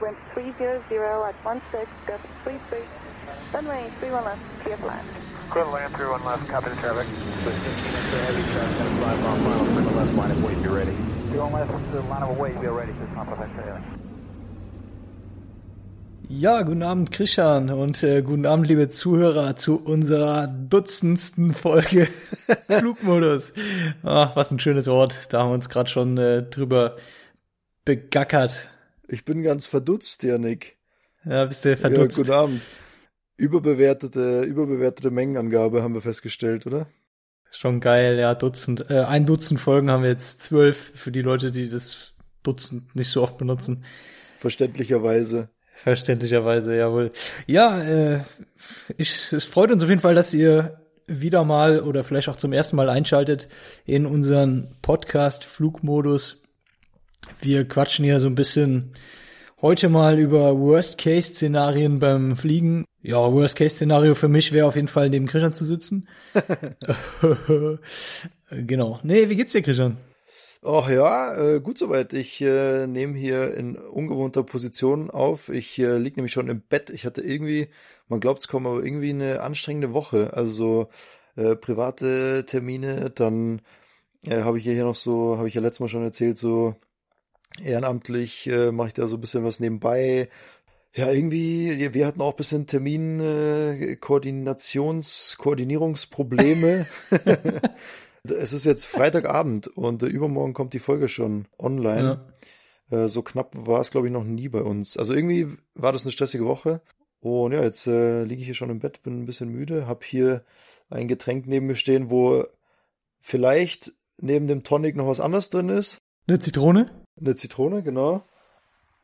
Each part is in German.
wind 300 at 16, gust 33, runway 31 left, clear for land. Clear to land, 31 left, copy the traffic. With 15 inch of heavy traffic, gonna fly final, clear left, line of weight, be ready. 31 left, uh, line of weight, be ready, just not perfect, Ja, guten Abend, Christian, und äh, guten Abend, liebe Zuhörer, zu unserer dutzendsten Folge Flugmodus. Ach, was ein schönes Wort. Da haben wir uns gerade schon äh, drüber begackert. Ich bin ganz verdutzt, Janik. Ja, bist du verdutzt? Ja, guten Abend. Überbewertete, überbewertete Mengenangabe haben wir festgestellt, oder? Schon geil, ja, Dutzend. Äh, ein Dutzend Folgen haben wir jetzt zwölf für die Leute, die das Dutzend nicht so oft benutzen. Verständlicherweise. Verständlicherweise, jawohl. Ja, äh, ich, es freut uns auf jeden Fall, dass ihr wieder mal oder vielleicht auch zum ersten Mal einschaltet in unseren Podcast Flugmodus. Wir quatschen hier so ein bisschen heute mal über Worst-Case-Szenarien beim Fliegen. Ja, Worst-Case-Szenario für mich wäre auf jeden Fall neben Christian zu sitzen. genau. Nee, wie geht's dir, Christian? Ach ja, äh, gut soweit. Ich äh, nehme hier in ungewohnter Position auf. Ich äh, liege nämlich schon im Bett. Ich hatte irgendwie, man glaubt es kaum, aber irgendwie eine anstrengende Woche. Also äh, private Termine, dann äh, habe ich hier noch so, habe ich ja letztes Mal schon erzählt, so ehrenamtlich äh, mache ich da so ein bisschen was nebenbei. Ja, irgendwie, wir hatten auch ein bisschen Termin, äh, Koordinierungsprobleme. Es ist jetzt Freitagabend und äh, übermorgen kommt die Folge schon online. Ja. Äh, so knapp war es, glaube ich, noch nie bei uns. Also irgendwie war das eine stressige Woche. Und ja, jetzt äh, liege ich hier schon im Bett, bin ein bisschen müde, habe hier ein Getränk neben mir stehen, wo vielleicht neben dem Tonic noch was anderes drin ist. Eine Zitrone? Eine Zitrone, genau.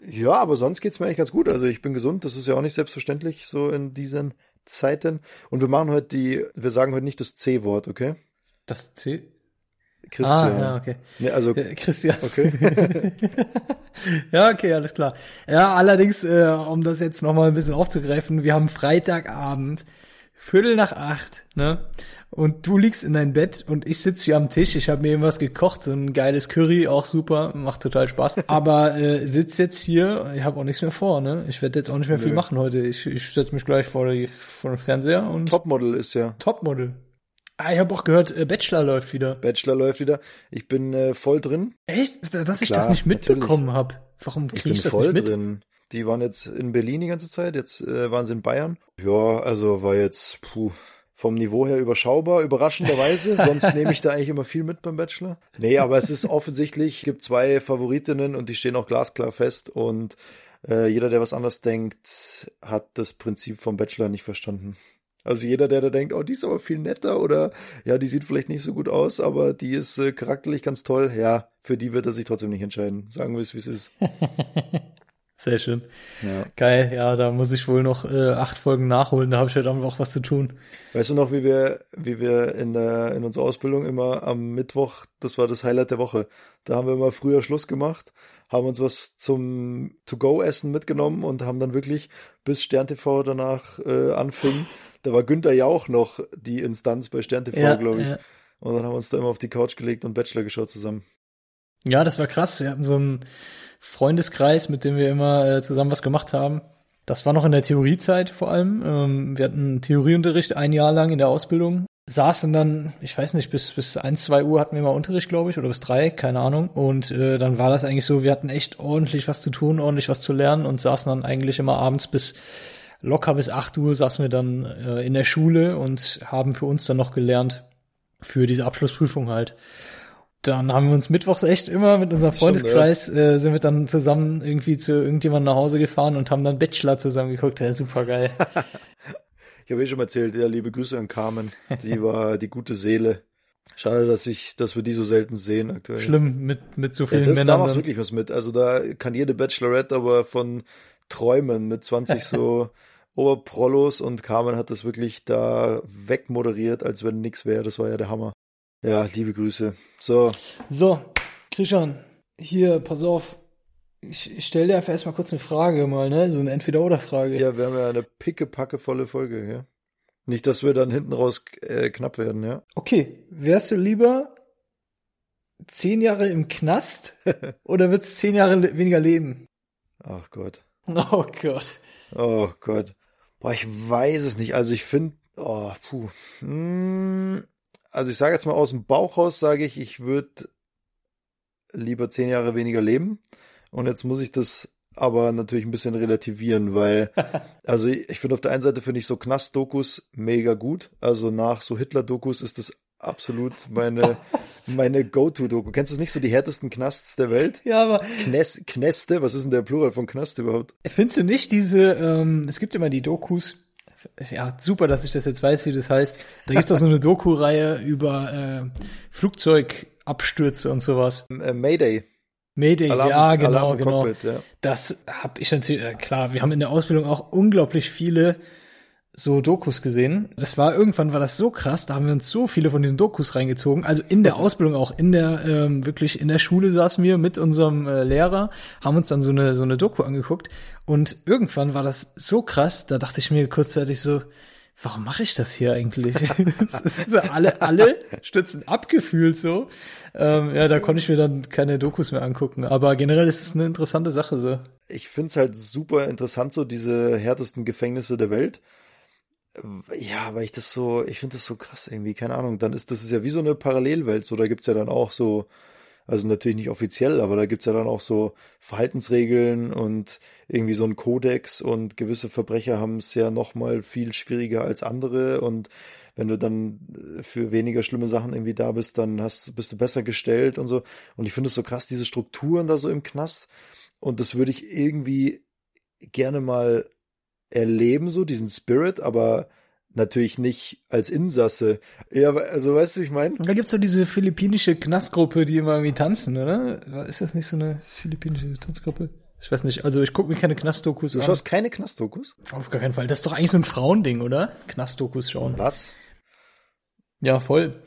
Ja, aber sonst geht's mir eigentlich ganz gut. Also ich bin gesund, das ist ja auch nicht selbstverständlich so in diesen Zeiten. Und wir machen heute die, wir sagen heute nicht das C-Wort, okay? Das C? Christian. Ah, ja, okay. Nee, also äh, Christian. Okay. ja, okay, alles klar. Ja, allerdings, äh, um das jetzt nochmal ein bisschen aufzugreifen, wir haben Freitagabend, Viertel nach acht, ne? Und du liegst in dein Bett und ich sitze hier am Tisch. Ich habe mir irgendwas gekocht, so ein geiles Curry, auch super, macht total Spaß. Aber äh, sitz jetzt hier, ich habe auch nichts mehr vor, ne? Ich werde jetzt auch nicht mehr viel Nö. machen heute. Ich, ich setze mich gleich vor, die, vor den Fernseher und Topmodel ist ja. Topmodel. Ah, ich habe auch gehört, äh, Bachelor läuft wieder. Bachelor läuft wieder. Ich bin äh, voll drin. Echt? Dass ich Klar, das nicht mitbekommen habe. Warum Ich kriege bin ich das voll nicht mit? drin. Die waren jetzt in Berlin die ganze Zeit, jetzt äh, waren sie in Bayern. Ja, also war jetzt puh, vom Niveau her überschaubar, überraschenderweise. Sonst nehme ich da eigentlich immer viel mit beim Bachelor. Nee, aber es ist offensichtlich, gibt zwei Favoritinnen und die stehen auch glasklar fest. Und äh, jeder, der was anders denkt, hat das Prinzip vom Bachelor nicht verstanden. Also jeder, der da denkt, oh, die ist aber viel netter oder ja, die sieht vielleicht nicht so gut aus, aber die ist äh, charakterlich ganz toll, ja, für die wird er sich trotzdem nicht entscheiden. Sagen wir es, wie es ist. Sehr schön. Ja. Geil, ja, da muss ich wohl noch äh, acht Folgen nachholen, da habe ich heute Abend auch was zu tun. Weißt du noch, wie wir, wie wir in, der, in unserer Ausbildung immer am Mittwoch, das war das Highlight der Woche, da haben wir immer früher Schluss gemacht, haben uns was zum To-Go-Essen mitgenommen und haben dann wirklich, bis SternTV danach äh, anfing, da war Günther Jauch noch die Instanz bei SternTV, Ja, glaube ich. ja. Und dann haben wir uns da immer auf die Couch gelegt und Bachelor geschaut zusammen. Ja, das war krass. Wir hatten so einen Freundeskreis, mit dem wir immer äh, zusammen was gemacht haben. Das war noch in der Theoriezeit vor allem. Ähm, wir hatten Theorieunterricht ein Jahr lang in der Ausbildung. Saßen dann, ich weiß nicht, bis bis eins, zwei Uhr hatten wir mal Unterricht, glaube ich, oder bis drei, keine Ahnung. Und äh, dann war das eigentlich so, wir hatten echt ordentlich was zu tun, ordentlich was zu lernen und saßen dann eigentlich immer abends bis locker bis acht Uhr saßen wir dann äh, in der Schule und haben für uns dann noch gelernt für diese Abschlussprüfung halt. Dann haben wir uns mittwochs echt immer mit unserem Schon, Freundeskreis, äh, sind wir dann zusammen irgendwie zu irgendjemandem nach Hause gefahren und haben dann Bachelor zusammen geguckt. Ja, super geil. Ich habe eh schon mal erzählt, ja, liebe Grüße an Carmen. Die war die gute Seele. Schade, dass ich, dass wir die so selten sehen aktuell. Schlimm mit, mit so Ja, vielen das, da Männern. machst dann. wirklich was mit. Also da kann jede Bachelorette aber von träumen mit 20 so Oberprollos und Carmen hat das wirklich da wegmoderiert, als wenn nix wäre. Das war ja der Hammer. Ja, liebe Grüße. So, So, Christian, hier, pass auf. Ich, ich stelle dir einfach erstmal kurz eine Frage mal, ne? So eine Entweder-Oder-Frage. ja, wir haben ja eine pickepackevolle Folge, ja. Nicht, dass wir dann hinten raus äh, knapp werden, ja. Okay, wärst du lieber zehn Jahre im Knast oder würdest zehn Jahre le weniger leben? Ach Gott. Oh Gott. Oh Gott. Boah, ich weiß es nicht. Also ich finde, oh, puh. Hm, also ich sage jetzt mal aus dem Bauch raus, sage ich, ich würde lieber zehn Jahre weniger leben. Und jetzt muss ich das aber natürlich ein bisschen relativieren, weil, also ich finde auf der einen Seite finde ich so Knast-Dokus mega gut. Also nach so Hitler-Dokus ist das absolut meine, meine Go-To-Doku. Kennst du es nicht so die härtesten Knasts der Welt? Ja, aber Kness, Kneste, was ist denn der Plural von Knast überhaupt? findest du nicht diese, ähm, es gibt immer die Dokus, ja, super, dass ich das jetzt weiß, wie das heißt. Da gibt's auch so eine Doku-Reihe über äh, Flugzeugabstürze und sowas. Äh, Mayday. Mayday, Alarm- ja, genau, Alarm genau. Cockpit, ja. Das habe ich natürlich, äh, klar, wir haben in der Ausbildung auch unglaublich viele so Dokus gesehen. Das war irgendwann war das so krass, da haben wir uns so viele von diesen Dokus reingezogen. Also in der Ausbildung auch, in der ähm, wirklich in der Schule saßen wir mit unserem äh, Lehrer, haben uns dann so eine so eine Doku angeguckt und irgendwann war das so krass, da dachte ich mir kurzzeitig so, warum mache ich das hier eigentlich? das so, alle alle stützen abgefühlt so. Ähm, ja, da konnte ich mir dann keine Dokus mehr angucken, aber generell ist es eine interessante Sache so. Ich finde es halt super interessant, so diese härtesten Gefängnisse der Welt. Ja, weil ich das so, ich finde das so krass irgendwie, keine Ahnung. Dann ist das ist ja wie so eine Parallelwelt. So, da gibt's ja dann auch so, also natürlich nicht offiziell, aber da gibt's ja dann auch so Verhaltensregeln und irgendwie so ein Kodex und gewisse Verbrecher haben es ja noch mal viel schwieriger als andere und wenn du dann äh, für weniger schlimme Sachen irgendwie da bist, dann hast, bist du besser gestellt und so. Und ich finde es so krass, diese Strukturen da so im Knast. Und das würde ich irgendwie gerne mal erleben, so diesen Spirit, aber natürlich nicht als Insasse. Ja, also weißt du, ich meine? Da gibt's so diese philippinische Knastgruppe, die immer irgendwie tanzen, oder? Ist das nicht so eine philippinische Tanzgruppe? Ich weiß nicht, also ich gucke mir keine Knastdokus Du an. schaust keine Knastdokus? Auf gar keinen Fall. Das ist doch eigentlich so ein Frauending, oder? Knastdokus schauen. Was? Ja, voll.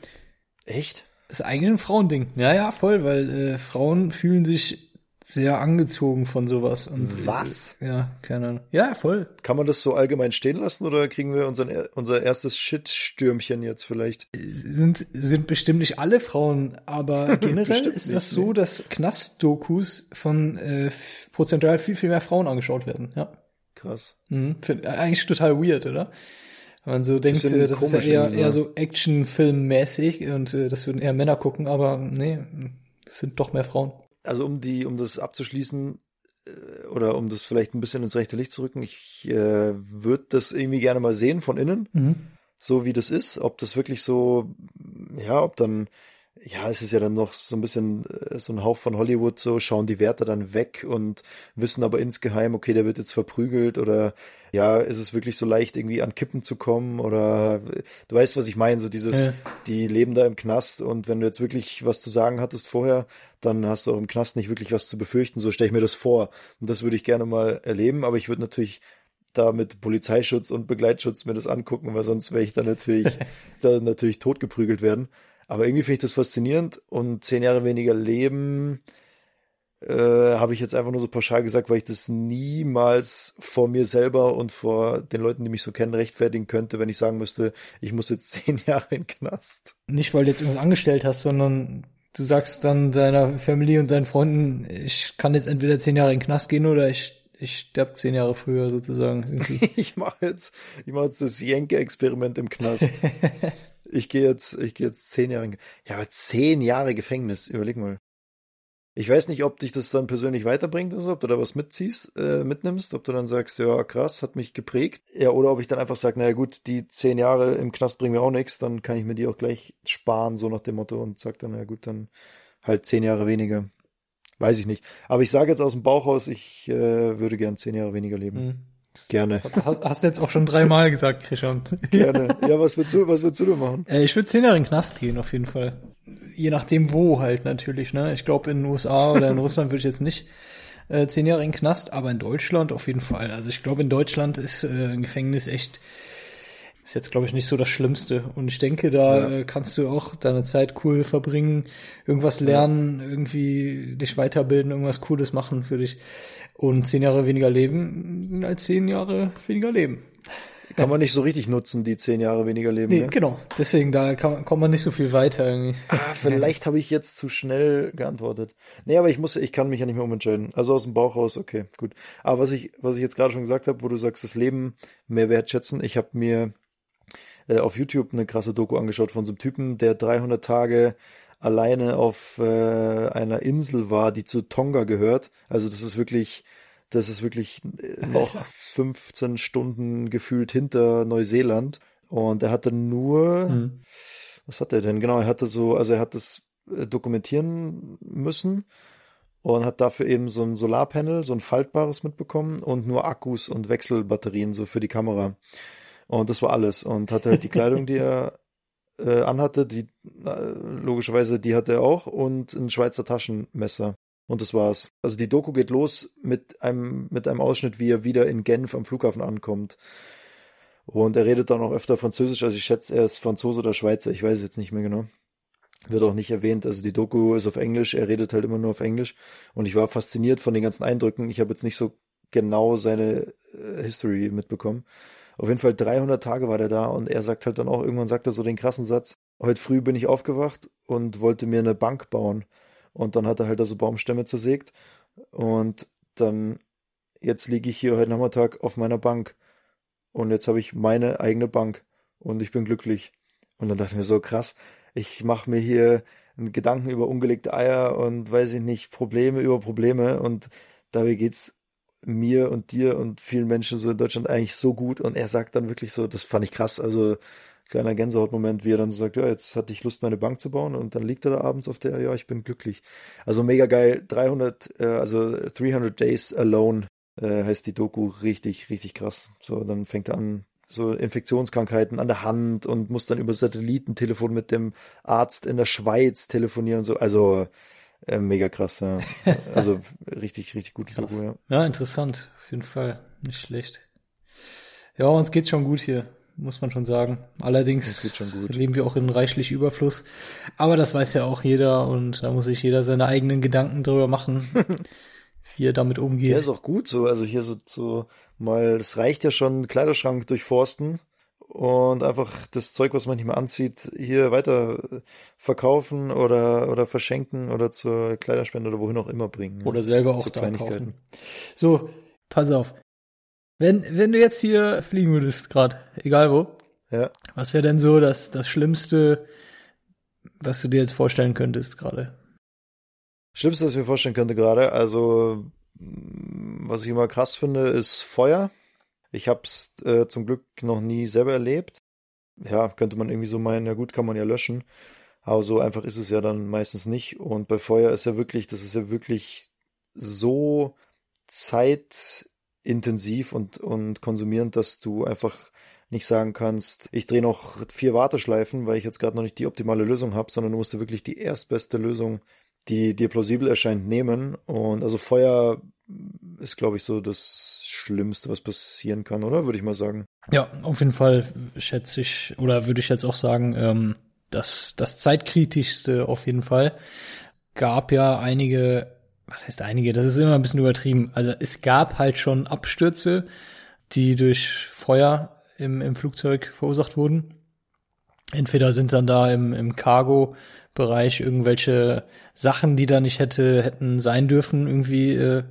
Echt? Das ist eigentlich ein Frauending. Ja, ja, voll, weil äh, Frauen fühlen sich sehr angezogen von sowas. Und, Was? Äh, ja, keine Ahnung. Ja, voll. Kann man das so allgemein stehen lassen oder kriegen wir unseren, unser erstes Shit-Stürmchen jetzt vielleicht? Sind, sind bestimmt nicht alle Frauen, aber generell ist nicht, das so, dass Knastdokus von äh, prozentual viel, viel mehr Frauen angeschaut werden. Ja. Krass. Mhm. Find, eigentlich total weird, oder? Wenn man so denkt, äh, das ist ja eher, eher so Actionfilmmäßig und äh, das würden eher Männer gucken, aber nee, es sind doch mehr Frauen. Also um die, um das abzuschließen äh, oder um das vielleicht ein bisschen ins rechte Licht zu rücken, ich äh, würde das irgendwie gerne mal sehen von innen, so wie das ist, ob das wirklich so, ja, ob dann, ja, es ist ja dann noch so ein bisschen äh, so ein Hauch von Hollywood, so schauen die Wärter dann weg und wissen aber insgeheim, okay, der wird jetzt verprügelt oder ja, ist es wirklich so leicht irgendwie an Kippen zu kommen oder du weißt, was ich meine, so dieses, Ja. die leben da im Knast und wenn du jetzt wirklich was zu sagen hattest vorher, dann hast du auch im Knast nicht wirklich was zu befürchten, so stelle ich mir das vor und das würde ich gerne mal erleben, aber ich würde natürlich da mit Polizeischutz und Begleitschutz mir das angucken, weil sonst wäre ich da natürlich, da natürlich totgeprügelt werden. Aber irgendwie finde ich das faszinierend und zehn Jahre weniger leben äh, habe ich jetzt einfach nur so pauschal gesagt, weil ich das niemals vor mir selber und vor den Leuten, die mich so kennen, rechtfertigen könnte, wenn ich sagen müsste, ich muss jetzt zehn Jahre in den Knast. Nicht, weil du jetzt irgendwas angestellt hast, sondern du sagst dann deiner Familie und deinen Freunden, ich kann jetzt entweder zehn Jahre in den Knast gehen oder ich, ich sterb zehn Jahre früher sozusagen. Irgendwie. Ich mache jetzt, ich mache jetzt das Jenke-Experiment im Knast. Ich gehe jetzt, ich gehe jetzt zehn Jahre, ja, aber zehn Jahre Gefängnis, überleg mal. Ich weiß nicht, ob dich das dann persönlich weiterbringt oder so, ob du da was mitziehst, äh, mitnimmst, ob du dann sagst, ja, krass, hat mich geprägt. Ja, oder ob ich dann einfach sage, naja gut, die zehn Jahre im Knast bringen mir auch nichts, dann kann ich mir die auch gleich sparen, so nach dem Motto, und sag dann, na gut, dann halt zehn Jahre weniger. Weiß ich nicht. Aber ich sage jetzt aus dem Bauch raus, ich äh, würde gern zehn Jahre weniger leben. Hm. Gerne. Hast du jetzt auch schon dreimal gesagt, Christian. Gerne. Ja, was würdest du, was würdest du machen? Äh, ich würde zehn Jahre in den Knast gehen, auf jeden Fall. Je nachdem wo halt natürlich, ne? Ich glaube in den USA oder in Russland würde ich jetzt nicht äh, zehn Jahre in den Knast, aber in Deutschland auf jeden Fall. Also ich glaube in Deutschland ist äh, ein Gefängnis echt ist jetzt glaube ich nicht so das Schlimmste und ich denke da Ja. äh, kannst du auch deine Zeit cool verbringen, irgendwas lernen, irgendwie dich weiterbilden, irgendwas Cooles machen für dich und zehn Jahre weniger leben als zehn Jahre weniger leben. kann man nicht so richtig nutzen, die zehn Jahre weniger leben. Nee, ne? genau. Deswegen, da kann, kommt man nicht so viel weiter irgendwie. Ah, vielleicht habe ich jetzt zu schnell geantwortet. Nee, aber ich muss, ich kann mich ja nicht mehr umentscheiden. Also aus dem Bauch raus, okay, gut. Aber was ich, was ich jetzt gerade schon gesagt habe, wo du sagst, das Leben mehr wertschätzen, ich habe mir äh, auf YouTube eine krasse Doku angeschaut von so einem Typen, der 300 Tage alleine auf äh, einer Insel war, die zu Tonga gehört. Also das ist wirklich, das ist wirklich äh, noch 15 Stunden gefühlt hinter Neuseeland. Und er hatte nur, Mhm. was hat er denn? Genau, er hatte so, also er hat das äh, dokumentieren müssen und hat dafür eben so ein Solarpanel, so ein faltbares mitbekommen und nur Akkus und Wechselbatterien so für die Kamera. Und das war alles. Und hatte halt die Kleidung, die er äh, anhatte, die äh, logischerweise, die hatte er auch und ein Schweizer Taschenmesser. Und das war's. Also die Doku geht los mit einem, mit einem Ausschnitt, wie er wieder in Genf am Flughafen ankommt. Und er redet dann auch öfter Französisch, also ich schätze, er ist Franzose oder Schweizer, ich weiß jetzt nicht mehr genau. Wird auch nicht erwähnt, also die Doku ist auf Englisch, er redet halt immer nur auf Englisch. Und ich war fasziniert von den ganzen Eindrücken. Ich habe jetzt nicht so genau seine äh, History mitbekommen. Auf jeden Fall 300 Tage war der da und er sagt halt dann auch, irgendwann sagt er so den krassen Satz, heute früh bin ich aufgewacht und wollte mir eine Bank bauen. Und dann hat er halt da so Baumstämme zersägt und dann, jetzt liege ich hier heute Nachmittag auf meiner Bank und jetzt habe ich meine eigene Bank und ich bin glücklich. Und dann dachte ich mir so, krass, ich mache mir hier Gedanken über ungelegte Eier und weiß ich nicht, Probleme über Probleme und dabei geht's mir und dir und vielen Menschen so in Deutschland eigentlich so gut und er sagt dann wirklich so, das fand ich krass, also kleiner Gänsehautmoment, wie er dann so sagt, ja, jetzt hatte ich Lust, meine Bank zu bauen und dann liegt er da abends auf der, ja, ich bin glücklich. Also mega geil, 300, äh, also 300 Days Alone äh, heißt die Doku, richtig, richtig krass. So, dann fängt er an, so Infektionskrankheiten an der Hand und muss dann über Satellitentelefon mit dem Arzt in der Schweiz telefonieren und so, also äh, mega krass, ja. Also richtig, richtig gute Krass. Doku, ja. Ja, interessant. Auf jeden Fall. Nicht schlecht. Ja, uns geht's schon gut hier, muss man schon sagen. Allerdings schon gut. leben wir auch in reichlich Überfluss. Aber das weiß ja auch jeder und da muss sich jeder seine eigenen Gedanken drüber machen, wie er damit Ja, umgeht. ist auch gut so. Also hier so, so mal, es reicht ja schon, Kleiderschrank durchforsten und einfach das Zeug, was man nicht mehr anzieht, hier weiter äh, verkaufen oder, oder verschenken oder zur Kleiderspende oder wohin auch immer bringen. Oder selber auch So da kaufen. So, pass auf. Wenn, wenn du jetzt hier fliegen würdest, gerade, egal wo, Ja. was wäre denn so das, das Schlimmste, was du dir jetzt vorstellen könntest gerade? Schlimmste, was ich mir vorstellen könnte gerade, also was ich immer krass finde, ist Feuer. Ich hab's äh, zum Glück noch nie selber erlebt. Ja, könnte man irgendwie so meinen, ja gut, kann man ja löschen. Aber so einfach ist es ja dann meistens nicht. Und bei Feuer ist ja wirklich, das ist ja wirklich so zeitintensiv und, und konsumierend, dass du einfach nicht sagen kannst, ich drehe noch vier Warteschleifen, weil ich jetzt gerade noch nicht die optimale Lösung habe, sondern du musst dir wirklich die erstbeste Lösung die dir plausibel erscheint, nehmen. Und also Feuer ist, glaube ich, so das Schlimmste, was passieren kann, oder? Würde ich mal sagen. Ja, auf jeden Fall schätze ich, oder würde ich jetzt auch sagen, ähm, das, das zeitkritischste auf jeden Fall. Gab ja einige, was heißt einige, das ist immer ein bisschen übertrieben. Also es gab halt schon Abstürze, die durch Feuer im, im Flugzeug verursacht wurden. Entweder sind dann da im, im Cargo-Bereich irgendwelche Sachen, die da nicht hätte, hätten sein dürfen, irgendwie äh,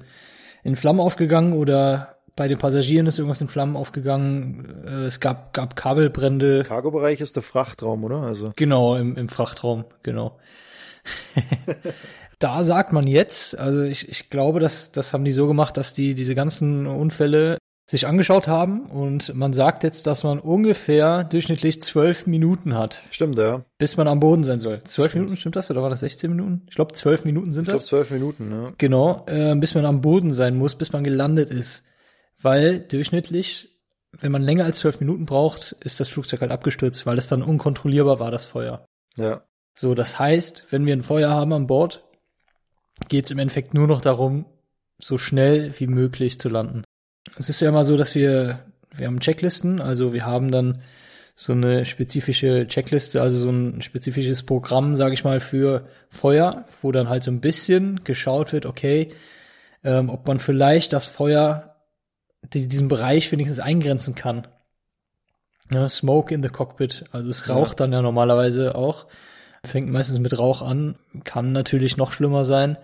in Flammen aufgegangen oder bei den Passagieren ist irgendwas in Flammen aufgegangen. Äh, es gab, gab Kabelbrände. Cargo-Bereich ist der Frachtraum, oder? Also. Genau, im, im Frachtraum, genau. da sagt man jetzt, also ich, ich glaube, dass das haben die so gemacht, dass die diese ganzen Unfälle sich angeschaut haben und man sagt jetzt, dass man ungefähr durchschnittlich zwölf Minuten hat, Stimmt, ja. bis man am Boden sein soll. Zwölf Minuten, stimmt das? Oder war das 16 Minuten? Ich glaube, zwölf Minuten sind Ich glaube das. zwölf Minuten, ne? Genau, äh, bis man am Boden sein muss, bis man gelandet ist. Weil durchschnittlich, wenn man länger als zwölf Minuten braucht, ist das Flugzeug halt abgestürzt, weil es dann unkontrollierbar war, das Feuer. Ja. So, das heißt, wenn wir ein Feuer haben an Bord, geht es im Endeffekt nur noch darum, so schnell wie möglich zu landen. Es ist ja immer so, dass wir, wir haben Checklisten, also wir haben dann so eine spezifische Checkliste, also so ein spezifisches Programm, sage ich mal, für Feuer, wo dann halt so ein bisschen geschaut wird, okay, ähm, ob man vielleicht das Feuer, die, diesen Bereich wenigstens eingrenzen kann. Ja, Smoke in the Cockpit. Also es raucht dann ja normalerweise auch. Fängt meistens mit Rauch an. Kann natürlich noch schlimmer sein.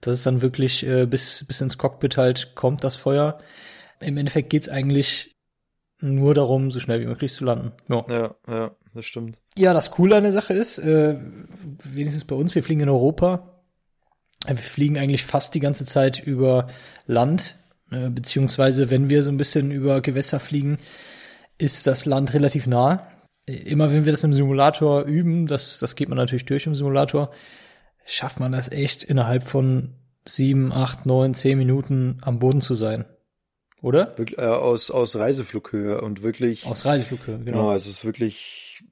Dass es dann wirklich äh, bis, bis ins Cockpit halt kommt, das Feuer. Im Endeffekt geht's eigentlich nur darum, so schnell wie möglich zu landen. Ja. Ja, ja, das stimmt. Ja, das Coole an der Sache ist, äh, wenigstens bei uns, wir fliegen in Europa. Äh, Wir fliegen eigentlich fast die ganze Zeit über Land, äh, beziehungsweise wenn wir so ein bisschen über Gewässer fliegen, ist das Land relativ nah. Äh, Immer wenn wir das im Simulator üben, das, das geht man natürlich durch im Simulator, schafft man das echt innerhalb von sieben, acht, neun, zehn Minuten am Boden zu sein. Oder? Wirklich, äh, aus, aus Reiseflughöhe und wirklich. Aus Reiseflughöhe, Genau, genau. es ist wirklich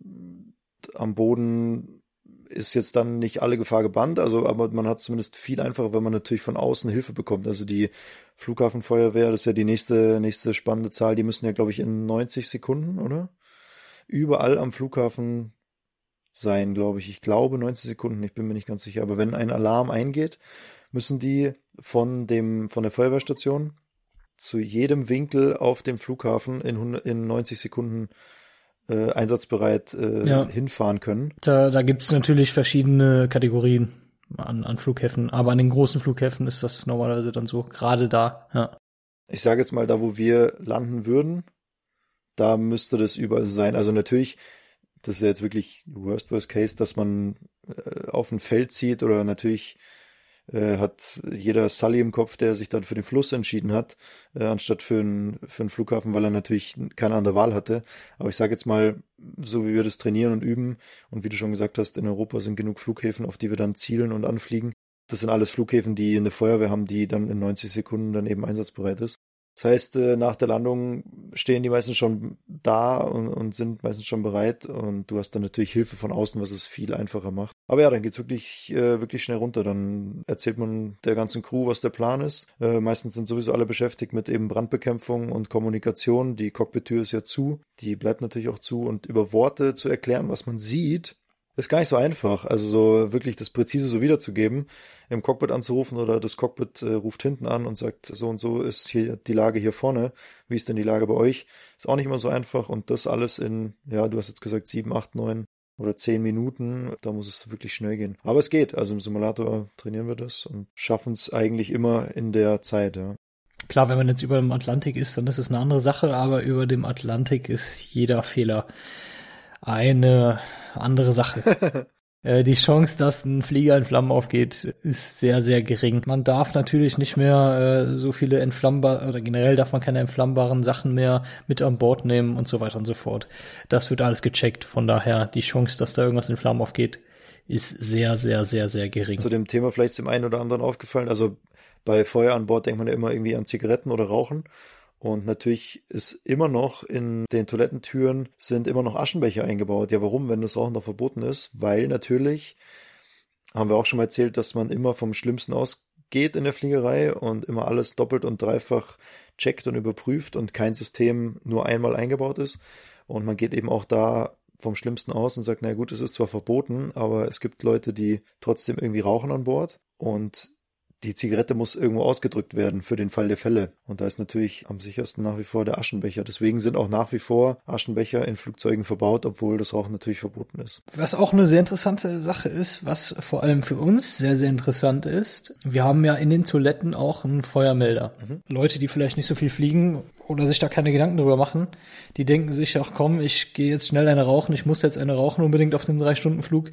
am Boden ist jetzt dann nicht alle Gefahr gebannt, also aber man hat zumindest viel einfacher, wenn man natürlich von außen Hilfe bekommt. Also die Flughafenfeuerwehr, das ist ja die nächste nächste spannende Zahl, die müssen ja glaube ich in 90 Sekunden, oder? Überall am Flughafen sein, glaube ich. Ich glaube 90 Sekunden, ich bin mir nicht ganz sicher, aber wenn ein Alarm eingeht, müssen die von dem von der Feuerwehrstation zu jedem Winkel auf dem Flughafen in, 100, in 90 Sekunden äh, einsatzbereit äh, Ja. hinfahren können. Da, da gibt's natürlich verschiedene Kategorien an, an Flughäfen, aber an den großen Flughäfen ist das normalerweise dann so, gerade da, ja. Ich sage jetzt mal, da wo wir landen würden, da müsste das überall sein. Also natürlich, das ist ja jetzt wirklich Worst Worst Case, dass man äh, auf ein Feld zieht oder natürlich äh, hat jeder Sully im Kopf, der sich dann für den Fluss entschieden hat, äh, anstatt für einen für einen Flughafen, weil er natürlich keine andere Wahl hatte. Aber ich sage jetzt mal, so wie wir das trainieren und üben und wie du schon gesagt hast, in Europa sind genug Flughäfen, auf die wir dann zielen und anfliegen. Das sind alles Flughäfen, die eine Feuerwehr haben, die dann in 90 Sekunden dann eben einsatzbereit ist. Das heißt, äh, nach der Landung stehen die meistens schon da und, und sind meistens schon bereit und du hast dann natürlich Hilfe von außen, was es viel einfacher macht. Aber ja, dann geht's wirklich, äh, wirklich schnell runter. Dann erzählt man der ganzen Crew, was der Plan ist. Äh, meistens sind sowieso alle beschäftigt mit eben Brandbekämpfung und Kommunikation. Die Cockpit-Tür ist ja zu, die bleibt natürlich auch zu und über Worte zu erklären, was man sieht, ist gar nicht so einfach. Also so wirklich das präzise so wiederzugeben, im Cockpit anzurufen oder das Cockpit äh, ruft hinten an und sagt, so und so ist hier die Lage hier vorne. Wie ist denn die Lage bei euch? Ist auch nicht immer so einfach und das alles in, ja, du hast jetzt gesagt sieben, acht, neun oder zehn Minuten. Da muss es wirklich schnell gehen. Aber es geht. Also im Simulator trainieren wir das und schaffen es eigentlich immer in der Zeit, ja. Klar, wenn man jetzt über dem Atlantik ist, dann ist es eine andere Sache, aber über dem Atlantik ist jeder Fehler eine andere Sache. Äh, Die Chance, dass ein Flieger in Flammen aufgeht, ist sehr, sehr gering. Man darf natürlich nicht mehr äh, so viele entflammbare, oder generell darf man keine entflammbaren Sachen mehr mit an Bord nehmen und so weiter und so fort. Das wird alles gecheckt. Von daher, die Chance, dass da irgendwas in Flammen aufgeht, ist sehr, sehr, sehr, sehr gering. Zu dem Thema vielleicht dem einen oder anderen aufgefallen. Also bei Feuer an Bord denkt man ja immer irgendwie an Zigaretten oder Rauchen. Und natürlich ist immer noch in den Toilettentüren sind immer noch Aschenbecher eingebaut. Ja, warum, wenn das Rauchen doch verboten ist? Weil natürlich, haben wir auch schon mal erzählt, dass man immer vom Schlimmsten ausgeht in der Fliegerei und immer alles doppelt und dreifach checkt und überprüft und kein System nur einmal eingebaut ist. Und man geht eben auch da vom Schlimmsten aus und sagt, na gut, es ist zwar verboten, aber es gibt Leute, die trotzdem irgendwie rauchen an Bord und die Zigarette muss irgendwo ausgedrückt werden für den Fall der Fälle. Und da ist natürlich am sichersten nach wie vor der Aschenbecher. Deswegen sind auch nach wie vor Aschenbecher in Flugzeugen verbaut, obwohl das Rauchen natürlich verboten ist. Was auch eine sehr interessante Sache ist, was vor allem für uns sehr, sehr interessant ist, wir haben ja in den Toiletten auch einen Feuermelder. Leute, die vielleicht nicht so viel fliegen oder sich da keine Gedanken drüber machen, die denken sich, ach komm, ich gehe jetzt schnell eine rauchen, ich muss jetzt eine rauchen unbedingt auf dem Drei-Stunden-Flug,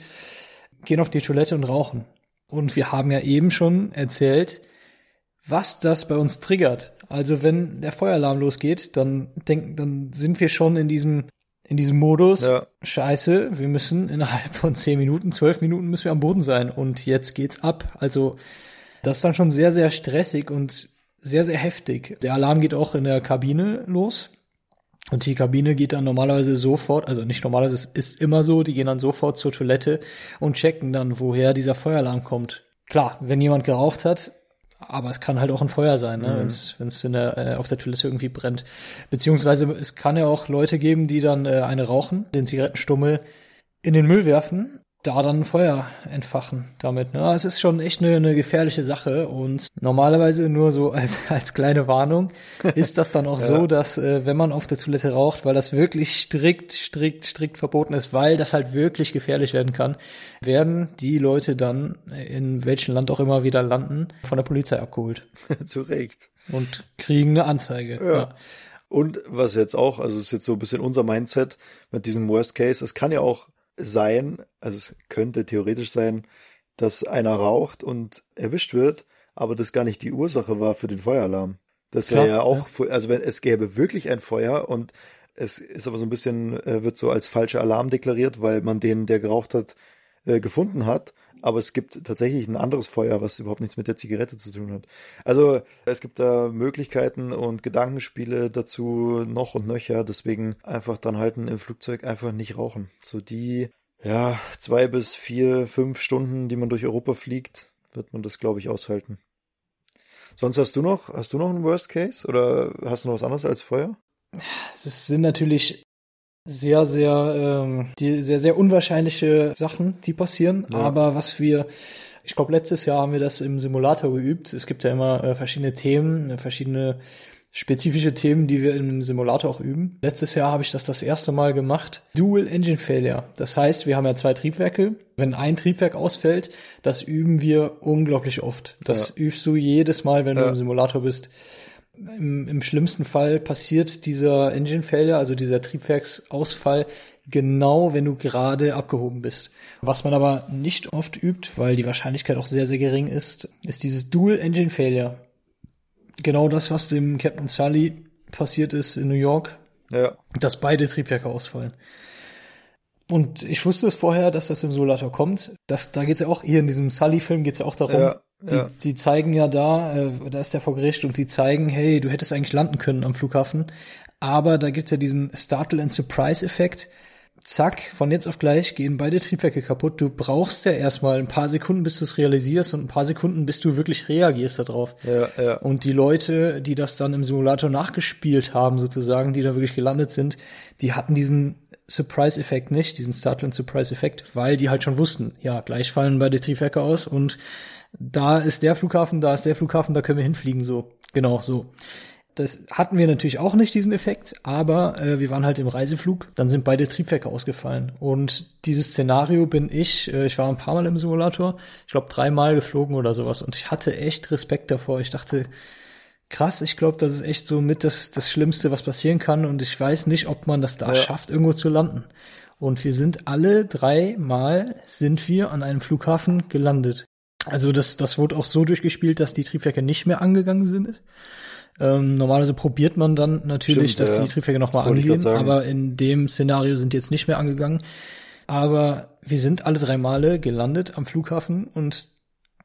gehen auf die Toilette und rauchen. Und wir haben ja eben schon erzählt, was das bei uns triggert. Also wenn der Feueralarm losgeht, dann denken, dann sind wir schon in diesem in diesem Modus. Ja. Scheiße, wir müssen innerhalb von zehn Minuten, zwölf Minuten müssen wir am Boden sein und jetzt geht's ab. Also das ist dann schon sehr sehr stressig und sehr sehr heftig. Der Alarm geht auch in der Kabine los. Und die Kabine geht dann normalerweise sofort, also nicht normalerweise, es ist immer so, die gehen dann sofort zur Toilette und checken dann, woher dieser Feueralarm kommt. Klar, wenn jemand geraucht hat, aber es kann halt auch ein Feuer sein, ne? Mhm. wenn es äh, auf der Toilette irgendwie brennt. Beziehungsweise es kann ja auch Leute geben, die dann äh, eine rauchen, den Zigarettenstummel in den Müll werfen da dann Feuer entfachen damit. Ne? Es ist schon echt eine, eine gefährliche Sache und normalerweise nur so als, als kleine Warnung ist das dann auch ja. so, dass äh, wenn man auf der Toilette raucht, weil das wirklich strikt, strikt, strikt verboten ist, weil das halt wirklich gefährlich werden kann, werden die Leute dann in welchem Land auch immer wieder landen, von der Polizei abgeholt. Zu Recht. Und kriegen eine Anzeige. Ja. ja. Und was jetzt auch, also es ist jetzt so ein bisschen unser Mindset mit diesem Worst Case, es kann ja auch sein, also es könnte theoretisch sein, dass einer raucht und erwischt wird, aber das gar nicht die Ursache war für den Feueralarm. Das wäre ja auch, ja. also wenn es gäbe wirklich ein Feuer und es ist aber so ein bisschen, äh, wird so als falscher Alarm deklariert, weil man den, der geraucht hat, äh, gefunden hat aber es gibt tatsächlich ein anderes Feuer, was überhaupt nichts mit der Zigarette zu tun hat. Also es gibt da Möglichkeiten und Gedankenspiele dazu noch und nöcher, deswegen einfach dran halten im Flugzeug, einfach nicht rauchen. So die, ja, zwei bis vier, fünf Stunden, die man durch Europa fliegt, wird man das, glaube ich, aushalten. Sonst hast du noch, hast du noch einen Worst Case oder hast du noch was anderes als Feuer? Es sind natürlich sehr, sehr, ähm, die sehr, sehr unwahrscheinliche Sachen, die passieren. Ja. Aber was wir, ich glaube, letztes Jahr haben wir das im Simulator geübt. Es gibt ja immer äh, verschiedene Themen, äh, verschiedene spezifische Themen, die wir im Simulator auch üben. Letztes Jahr habe ich das das erste Mal gemacht. Dual Engine Failure. Das heißt, wir haben ja zwei Triebwerke. Wenn ein Triebwerk ausfällt, das üben wir unglaublich oft. Das ja. übst du jedes Mal, wenn ja. du im Simulator bist. Im, Im schlimmsten Fall passiert dieser Engine Failure, also dieser Triebwerksausfall, genau wenn du gerade abgehoben bist. Was man aber nicht oft übt, weil die Wahrscheinlichkeit auch sehr, sehr gering ist, ist dieses Dual Engine Failure. Genau das, was dem Captain Sully passiert ist in New York. Ja. Dass beide Triebwerke ausfallen. Und ich wusste es vorher, dass das im Simulator kommt. Das, da geht's ja auch, hier in diesem Sully-Film geht's ja auch darum, ja. Die, ja. die zeigen ja da, äh, da ist der vor Gericht und die zeigen, hey, du hättest eigentlich landen können am Flughafen. Aber da gibt's ja diesen Startle and Surprise Effekt. Zack, von jetzt auf gleich gehen beide Triebwerke kaputt. Du brauchst ja erstmal ein paar Sekunden, bis du es realisierst und ein paar Sekunden, bis du wirklich reagierst darauf. Ja, ja. Und die Leute, die das dann im Simulator nachgespielt haben, sozusagen, die da wirklich gelandet sind, die hatten diesen Surprise-Effekt nicht, diesen Startle and Surprise-Effekt, weil die halt schon wussten, ja, gleich fallen beide Triebwerke aus und da ist der Flughafen, da ist der Flughafen, da können wir hinfliegen, so. Genau, so. Das hatten wir natürlich auch nicht, diesen Effekt, aber äh, wir waren halt im Reiseflug, dann sind beide Triebwerke ausgefallen. Und dieses Szenario bin ich, äh, ich war ein paar Mal im Simulator, ich glaube dreimal geflogen oder sowas und ich hatte echt Respekt davor. Ich dachte, krass, ich glaube, das ist echt so mit das, das Schlimmste, was passieren kann und ich weiß nicht, ob man das da ja. schafft, irgendwo zu landen. Und wir sind alle dreimal sind wir an einem Flughafen gelandet. Also das, das wurde auch so durchgespielt, dass die Triebwerke nicht mehr angegangen sind. Ähm, normalerweise probiert man dann natürlich, Stimmt, dass ja. die Triebwerke nochmal angehen, aber in dem Szenario sind die jetzt nicht mehr angegangen. Aber wir sind alle drei Male gelandet am Flughafen und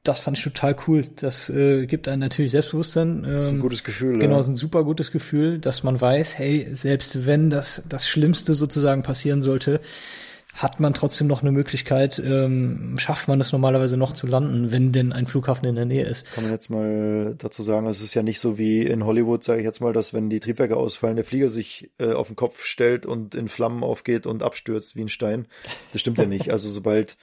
das fand ich total cool. Das äh, gibt einem natürlich Selbstbewusstsein. Ähm, das ist ein ähm, gutes Gefühl. Genau, ja. ist ein super gutes Gefühl, dass man weiß, hey, selbst wenn das das Schlimmste sozusagen passieren sollte, hat man trotzdem noch eine Möglichkeit, ähm, schafft man es normalerweise noch zu landen, wenn denn ein Flughafen in der Nähe ist. Kann man jetzt mal dazu sagen, es ist ja nicht so wie in Hollywood, sage ich jetzt mal, dass wenn die Triebwerke ausfallen, der Flieger sich äh, auf den Kopf stellt und in Flammen aufgeht und abstürzt wie ein Stein. Das stimmt ja nicht. Also sobald,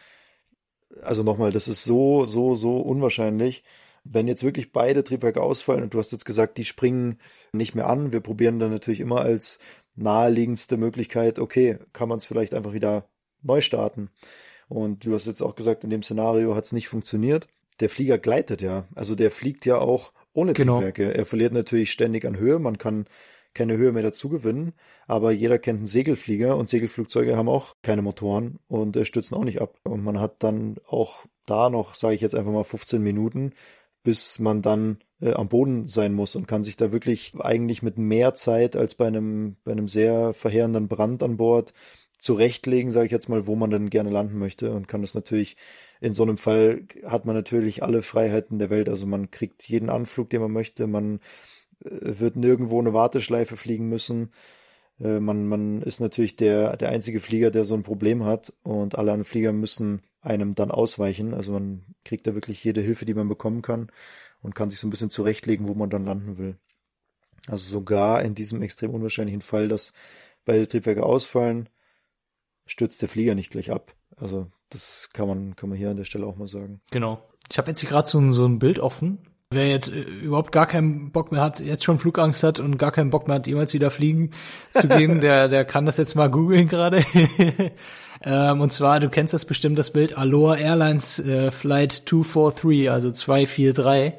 also nochmal, das ist so, so, so unwahrscheinlich. Wenn jetzt wirklich beide Triebwerke ausfallen und du hast jetzt gesagt, die springen nicht mehr an, wir probieren dann natürlich immer als naheliegendste Möglichkeit, okay, kann man es vielleicht einfach wieder neu starten. Und du hast jetzt auch gesagt, in dem Szenario hat es nicht funktioniert. Der Flieger gleitet ja. Also der fliegt ja auch ohne genau. Triebwerke. Er verliert natürlich ständig an Höhe. Man kann keine Höhe mehr dazu gewinnen. Aber jeder kennt einen Segelflieger und Segelflugzeuge haben auch keine Motoren und äh, stürzen auch nicht ab. Und man hat dann auch da noch, sage ich jetzt einfach mal, 15 Minuten, bis man dann äh, am Boden sein muss und kann sich da wirklich eigentlich mit mehr Zeit als bei einem, bei einem sehr verheerenden Brand an Bord zurechtlegen, sage ich jetzt mal, wo man denn gerne landen möchte und kann das natürlich in so einem Fall hat man natürlich alle Freiheiten der Welt. Also man kriegt jeden Anflug, den man möchte. Man wird nirgendwo eine Warteschleife fliegen müssen. Äh, man, man ist natürlich der, der einzige Flieger, der so ein Problem hat und alle anderen Flieger müssen einem dann ausweichen. Also man kriegt da wirklich jede Hilfe, die man bekommen kann und kann sich so ein bisschen zurechtlegen, wo man dann landen will. Also sogar in diesem extrem unwahrscheinlichen Fall, dass beide Triebwerke ausfallen, stürzt der Flieger nicht gleich ab. Also Das kann man, kann man hier an der Stelle auch mal sagen. Genau. Ich habe jetzt hier gerade so, so ein Bild offen. Wer jetzt äh, überhaupt gar keinen Bock mehr hat, jetzt schon Flugangst hat und gar keinen Bock mehr hat, jemals wieder fliegen zu gehen, der, der kann das jetzt mal googeln gerade. ähm, und zwar, du kennst das bestimmt, das Bild Aloha Airlines äh, Flight 243, also 243.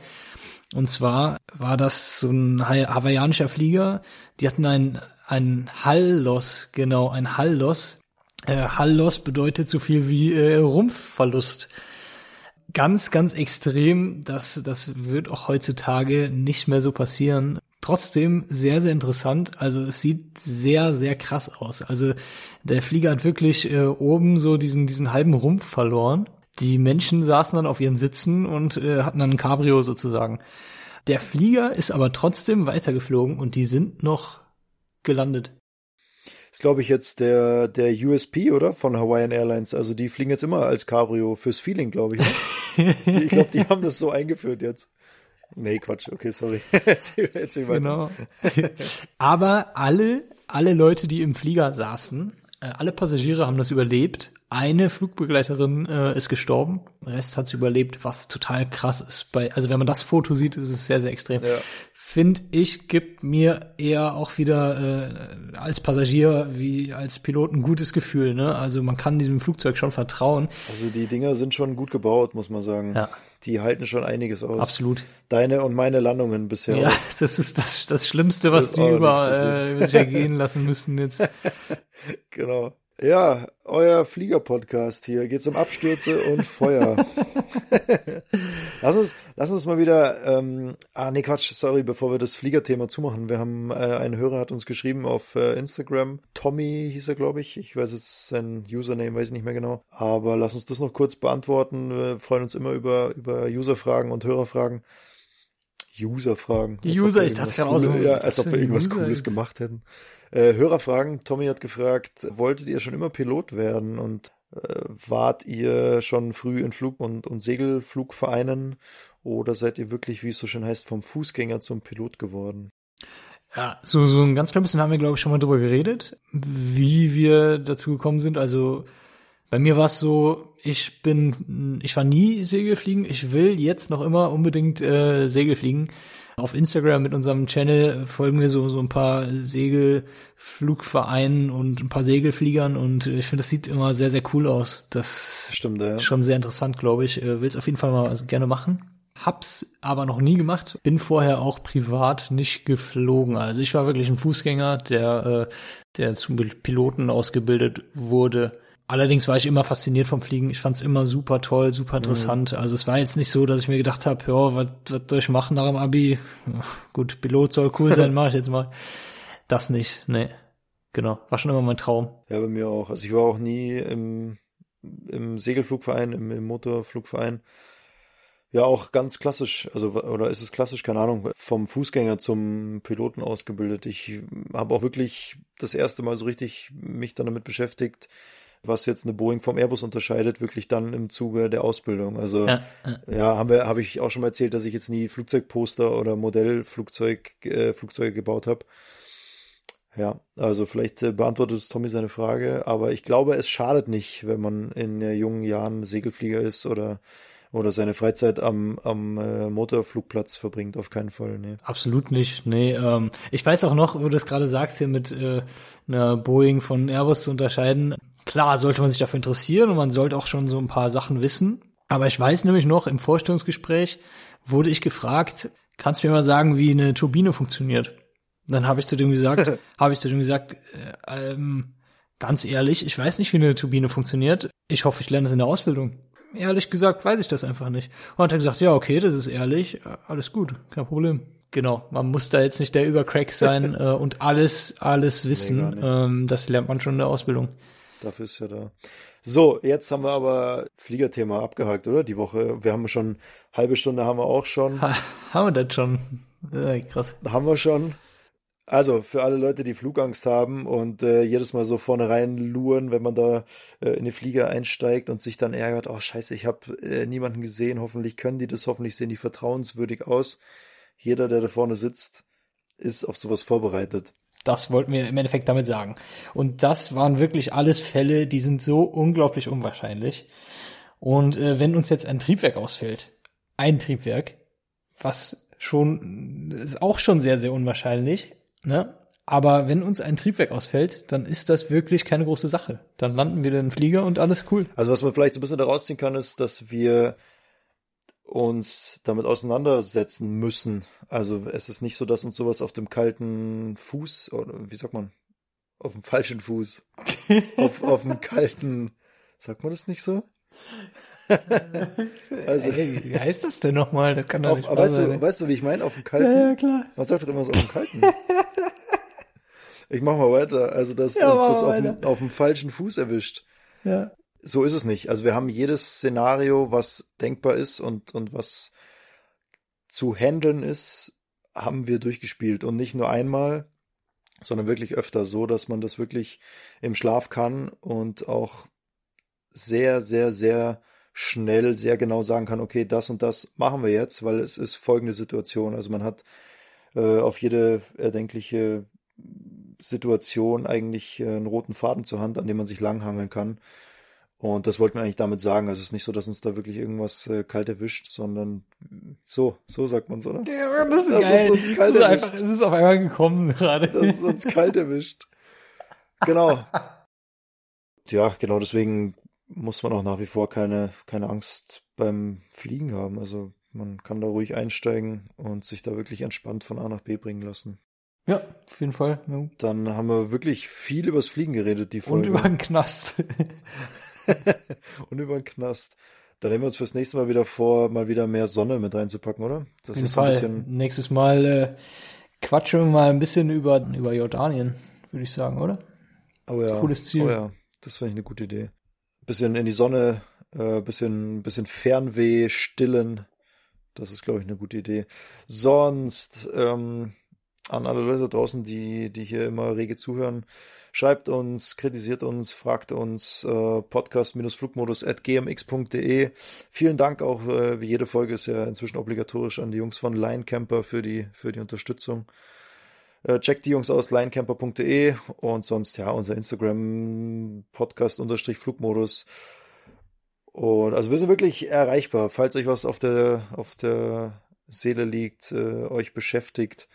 Und zwar war das so ein hawaiianischer Flieger. Die hatten ein, ein Hallloss, genau, ein Hallloss. Äh, Hallloss bedeutet so viel wie äh, Rumpfverlust. Ganz, ganz extrem. Das, das wird auch heutzutage nicht mehr so passieren. Trotzdem sehr, sehr interessant. Also es sieht sehr, sehr krass aus. Also der Flieger hat wirklich äh, oben so diesen, diesen halben Rumpf verloren. Die Menschen saßen dann auf ihren Sitzen und äh, hatten dann ein Cabrio sozusagen. Der Flieger ist aber trotzdem weitergeflogen und die sind noch gelandet. Ist, glaube ich, jetzt der, der USP, oder? Von Hawaiian Airlines. Also die fliegen jetzt immer als Cabrio fürs Feeling, glaube ich. Ne? ich glaube, die haben das so eingeführt jetzt. Nee, Quatsch. Okay, sorry. erzähl, erzähl weiter. Genau. aber alle, alle Leute, die im Flieger saßen, äh, alle Passagiere haben das überlebt eine Flugbegleiterin äh, ist gestorben, der Rest hat sie überlebt, was total krass ist. Bei, also wenn man das Foto sieht, ist es sehr, sehr extrem. Ja. Finde ich, gibt mir eher auch wieder äh, als Passagier wie als Pilot ein gutes Gefühl. Ne? Also man kann diesem Flugzeug schon vertrauen. Also die Dinger sind schon gut gebaut, muss man sagen. Ja. Die halten schon einiges aus. Absolut. Deine und meine Landungen bisher. Ja, das ist das, das Schlimmste, was das die über, äh, über sich ergehen lassen müssen jetzt. genau. Ja, euer Flieger-Podcast hier geht um Abstürze und Feuer. lass uns, lass uns mal wieder, ähm, ah nee Quatsch, sorry, bevor wir das Fliegerthema zumachen. Wir haben, äh, ein Hörer hat uns geschrieben auf äh, Instagram, Tommy hieß er, glaube ich. Ich weiß jetzt sein Username, weiß ich nicht mehr genau. Aber lass uns das noch kurz beantworten. Wir freuen uns immer über, über User-Fragen und Hörerfragen. User-Fragen. Die User, ich dachte gerade auch so. Ja, als ob wir irgendwas Cooles gemacht hätten. Äh, Hörerfragen. Tommy hat gefragt, wolltet ihr schon immer Pilot werden und äh, wart ihr schon früh in Flug- und, und Segelflugvereinen oder seid ihr wirklich, wie es so schön heißt, vom Fußgänger zum Pilot geworden? Ja, so, so ein ganz klein bisschen haben wir, glaube ich, schon mal drüber geredet, wie wir dazu gekommen sind. Also bei mir war es so, ich bin, ich war nie Segelfliegen. Ich will jetzt noch immer unbedingt äh, Segelfliegen. Auf Instagram mit unserem Channel folgen wir so, so ein paar Segelflugvereinen und ein paar Segelfliegern und ich finde, das sieht immer sehr, sehr cool aus. Das stimmt, ja. Ist schon sehr interessant, glaube ich. Will es auf jeden Fall mal gerne machen. Hab's aber noch nie gemacht. Bin vorher auch privat nicht geflogen. Also ich war wirklich ein Fußgänger, der, äh, der zum Piloten ausgebildet wurde Allerdings war ich immer fasziniert vom Fliegen. Ich fand es immer super toll, super interessant. Mhm. Also es war jetzt nicht so, dass ich mir gedacht habe, ja, was, was soll ich machen nach dem Abi? Gut, Pilot soll cool sein, mache ich jetzt mal. Das nicht, nee. Genau, war schon immer mein Traum. Ja, bei mir auch. Also ich war auch nie im, im Segelflugverein, im, im Motorflugverein. Ja, auch ganz klassisch, also oder ist es klassisch, keine Ahnung, vom Fußgänger zum Piloten ausgebildet. Ich habe auch wirklich das erste Mal so richtig mich dann damit beschäftigt, was jetzt eine Boeing vom Airbus unterscheidet, wirklich dann im Zuge der Ausbildung. Also ja, ja. haben wir, habe ich auch schon mal erzählt, dass ich jetzt nie Flugzeugposter oder Modellflugzeug äh, Flugzeuge gebaut habe. Ja, also vielleicht äh, beantwortet es Tommy seine Frage, aber ich glaube, es schadet nicht, wenn man in äh, jungen Jahren Segelflieger ist oder oder seine Freizeit am, am äh, Motorflugplatz verbringt, auf keinen Fall. Nee. Absolut nicht. Nee, ähm, ich weiß auch noch, wo du das gerade sagst, hier mit äh, einer Boeing von Airbus zu unterscheiden. Klar sollte man sich dafür interessieren und man sollte auch schon so ein paar Sachen wissen. Aber ich weiß nämlich noch, im Vorstellungsgespräch wurde ich gefragt, kannst du mir mal sagen, wie eine Turbine funktioniert? Dann habe ich zu dem gesagt, habe ich zu dem gesagt, äh, ähm, ganz ehrlich, ich weiß nicht, wie eine Turbine funktioniert. Ich hoffe, ich lerne es in der Ausbildung. Ehrlich gesagt, weiß ich das einfach nicht. Und hat er gesagt, ja, okay, das ist ehrlich, alles gut, kein Problem. Genau, man muss da jetzt nicht der Übercrack sein äh, und alles, alles wissen. Nee, ähm, das lernt man schon in der Ausbildung. Dafür ist ja da. So, jetzt haben wir aber Fliegerthema abgehakt, oder? Die Woche. Wir haben schon, halbe Stunde haben wir auch schon. Ha, haben wir das schon? Ja, krass. Haben wir schon. Also, für alle Leute, die Flugangst haben und äh, jedes Mal so vorne rein luren, wenn man da äh, in den Flieger einsteigt und sich dann ärgert, oh scheiße, ich habe äh, niemanden gesehen, hoffentlich können die das, hoffentlich sehen die vertrauenswürdig aus. Jeder, der da vorne sitzt, ist auf sowas vorbereitet. Das wollten wir im Endeffekt damit sagen. Und das waren wirklich alles Fälle, die sind so unglaublich unwahrscheinlich. Und äh, wenn uns jetzt ein Triebwerk ausfällt, ein Triebwerk, was schon ist auch schon sehr sehr unwahrscheinlich, ne? Aber wenn uns ein Triebwerk ausfällt, dann ist das wirklich keine große Sache. Dann landen wir den Flieger und alles cool. Also was man vielleicht so ein bisschen daraus ziehen kann, ist, dass wir uns damit auseinandersetzen müssen. Also es ist nicht so, dass uns sowas auf dem kalten Fuß, oder wie sagt man, auf dem falschen Fuß, auf, auf dem kalten, sagt man das nicht so? also, Ey, wie heißt das denn nochmal? Das kann doch auf, nicht weißt, sein. du, weißt du, wie ich meine? Auf dem kalten? ja, ja, klar. Man sagt doch immer so auf dem kalten. ich mach mal weiter. Also, dass Ja, uns das auf dem, auf dem falschen Fuß erwischt. Ja. So ist es nicht. Also wir haben jedes Szenario, was denkbar ist und, und was zu handeln ist, haben wir durchgespielt. Und nicht nur einmal, sondern wirklich öfter so, dass man das wirklich im Schlaf kann und auch sehr, sehr, sehr schnell, sehr genau sagen kann, okay, das und das machen wir jetzt, weil es ist folgende Situation. Also man hat äh, auf jede erdenkliche Situation eigentlich äh, einen roten Faden zur Hand, an dem man sich langhangeln kann. Und das wollten wir eigentlich damit sagen. Also es ist nicht so, dass uns da wirklich irgendwas äh, kalt erwischt, sondern so, so sagt man's, oder? Ja, das ist Das ist geil. uns Es kalt ist, erwischt. einfach, es ist auf einmal gekommen gerade. dass es uns kalt erwischt. Genau. Ja, genau, deswegen muss man auch nach wie vor keine, keine Angst beim Fliegen haben. Also man kann da ruhig einsteigen und sich da wirklich entspannt von A nach B bringen lassen. Ja, auf jeden Fall. Ja. Dann haben wir wirklich viel übers Fliegen geredet, die Und Folge. über den Knast. und über den Knast. Dann nehmen wir uns fürs nächste Mal wieder vor, mal wieder mehr Sonne mit reinzupacken, oder? Das ist so ein Fall. bisschen. Nächstes Mal äh, quatschen wir mal ein bisschen über, über Jordanien, würde ich sagen, oder? Oh ja. Cooles Ziel. Oh ja, das finde ich eine gute Idee. Bisschen in die Sonne, äh, bisschen, bisschen Fernweh stillen. Das ist, glaube ich, eine gute Idee. Sonst, ähm, an alle Leute da draußen, die, die hier immer rege zuhören, schreibt uns, kritisiert uns, fragt uns, äh, podcast-flugmodus at gmx.de. Vielen Dank auch, äh, wie jede Folge ist ja inzwischen obligatorisch an die Jungs von Line Camper für die, für die Unterstützung. Äh, checkt die Jungs aus, linecamper.de und sonst ja unser Instagram Podcast unterstrich Flugmodus. Und also wir sind wirklich erreichbar, falls euch was auf der auf der Seele liegt, äh, euch beschäftigt.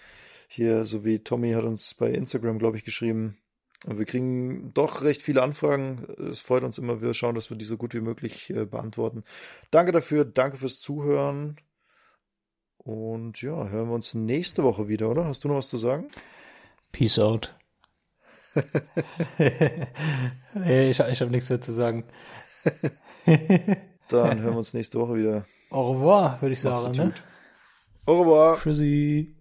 Hier, so wie Tommy hat uns bei Instagram, glaube ich, geschrieben. Und wir kriegen doch recht viele Anfragen. Es freut uns immer. Wir schauen, dass wir die so gut wie möglich äh, beantworten. Danke dafür, danke fürs Zuhören. Und ja, hören wir uns nächste Woche wieder, oder? Hast du noch was zu sagen? Peace out. ich, ich habe nichts mehr zu sagen. Dann hören wir uns nächste Woche wieder. Au revoir, würde ich sagen. Ne? Au revoir. Tschüssi.